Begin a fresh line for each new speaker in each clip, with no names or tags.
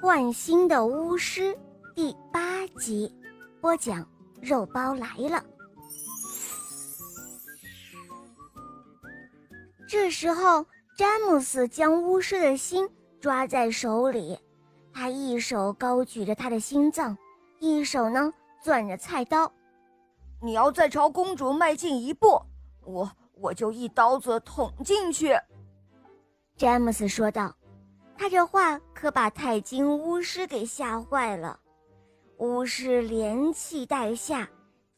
换新的巫师第八集，播讲肉包来了。这时候，詹姆斯将巫师的心抓在手里，他一手高举着他的心脏，一手呢攥着菜刀。
你要再朝公主迈进一步，我我就一刀子捅进去。”
詹姆斯说道。他这话可把太金巫师给吓坏了，巫师连气带吓，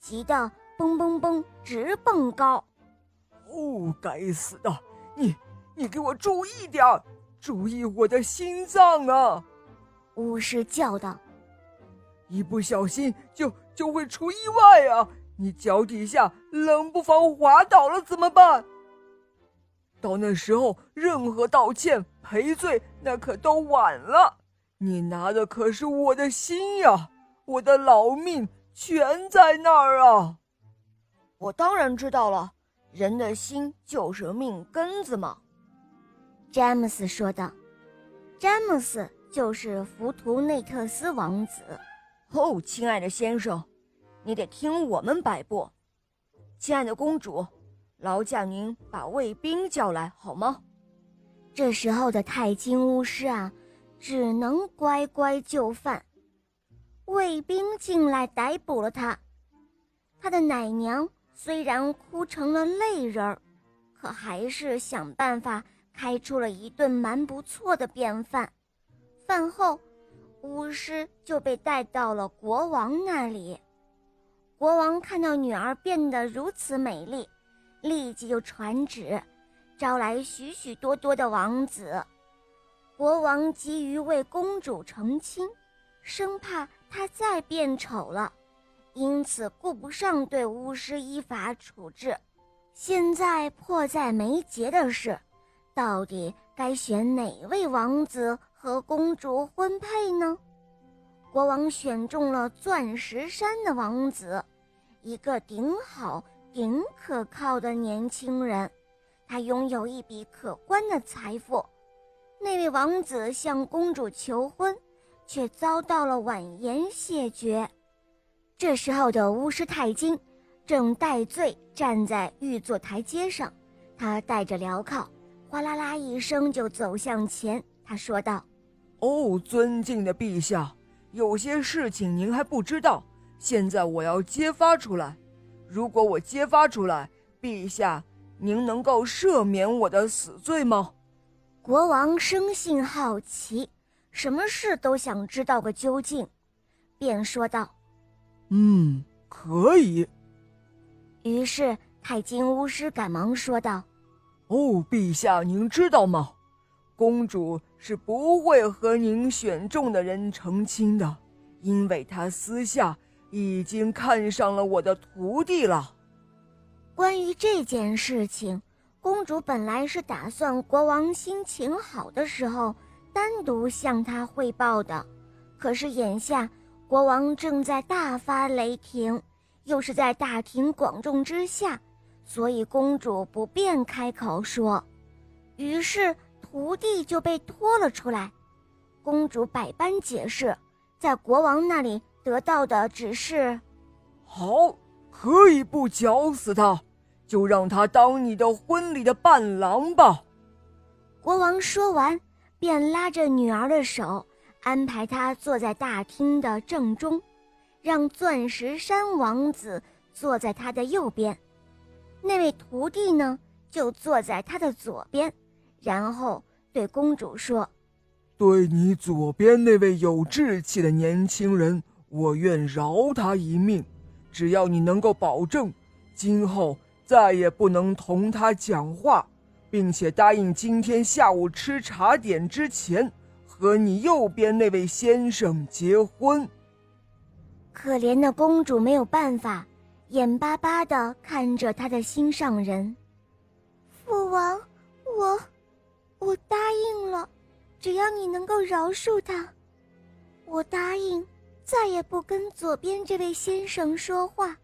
急得蹦蹦蹦直蹦高。
哦，该死的！你你给我注意点注意我的心脏啊！
巫师叫道：“
一不小心就就会出意外啊！你脚底下冷不防滑倒了怎么办？”到那时候，任何道歉赔罪那可都晚了。你拿的可是我的心呀，我的老命全在那儿啊！
我当然知道了，人的心就是命根子嘛。”
詹姆斯说道。詹姆斯就是浮图内特斯王子。
哦，亲爱的先生，你得听我们摆布。亲爱的公主。劳驾您把卫兵叫来好吗？
这时候的太金巫师啊，只能乖乖就范。卫兵进来逮捕了他。他的奶娘虽然哭成了泪人儿，可还是想办法开出了一顿蛮不错的便饭。饭后，巫师就被带到了国王那里。国王看到女儿变得如此美丽。立即就传旨，招来许许多多的王子。国王急于为公主成亲，生怕她再变丑了，因此顾不上对巫师依法处置。现在迫在眉睫的是，到底该选哪位王子和公主婚配呢？国王选中了钻石山的王子，一个顶好。顶可靠的年轻人，他拥有一笔可观的财富。那位王子向公主求婚，却遭到了婉言谢绝。这时候的巫师太金正戴罪站在御座台阶上，他带着镣铐，哗啦啦一声就走向前。他说道：“
哦，尊敬的陛下，有些事情您还不知道，现在我要揭发出来。”如果我揭发出来，陛下，您能够赦免我的死罪吗？
国王生性好奇，什么事都想知道个究竟，便说道：“
嗯，可以。”
于是太金巫师赶忙说道：“
哦，陛下，您知道吗？公主是不会和您选中的人成亲的，因为她私下……”已经看上了我的徒弟了。
关于这件事情，公主本来是打算国王心情好的时候单独向他汇报的，可是眼下国王正在大发雷霆，又是在大庭广众之下，所以公主不便开口说。于是徒弟就被拖了出来，公主百般解释，在国王那里。得到的只是，
好，可以不绞死他，就让他当你的婚礼的伴郎吧。
国王说完，便拉着女儿的手，安排她坐在大厅的正中，让钻石山王子坐在他的右边，那位徒弟呢，就坐在他的左边，然后对公主说：“
对你左边那位有志气的年轻人。”我愿饶他一命，只要你能够保证，今后再也不能同他讲话，并且答应今天下午吃茶点之前和你右边那位先生结婚。
可怜的公主没有办法，眼巴巴地看着她的心上人。父王，我，我答应了，只要你能够饶恕他，我答应。再也不跟左边这位先生说话，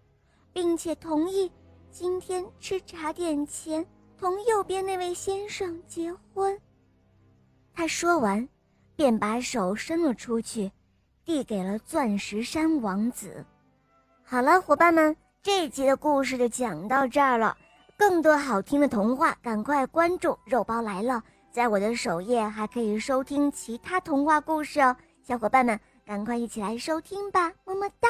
并且同意今天吃茶点前同右边那位先生结婚。他说完，便把手伸了出去，递给了钻石山王子。好了，伙伴们，这一集的故事就讲到这儿了。更多好听的童话，赶快关注“肉包来了”。在我的首页还可以收听其他童话故事哦，小伙伴们，赶快一起来收听吧，么么哒。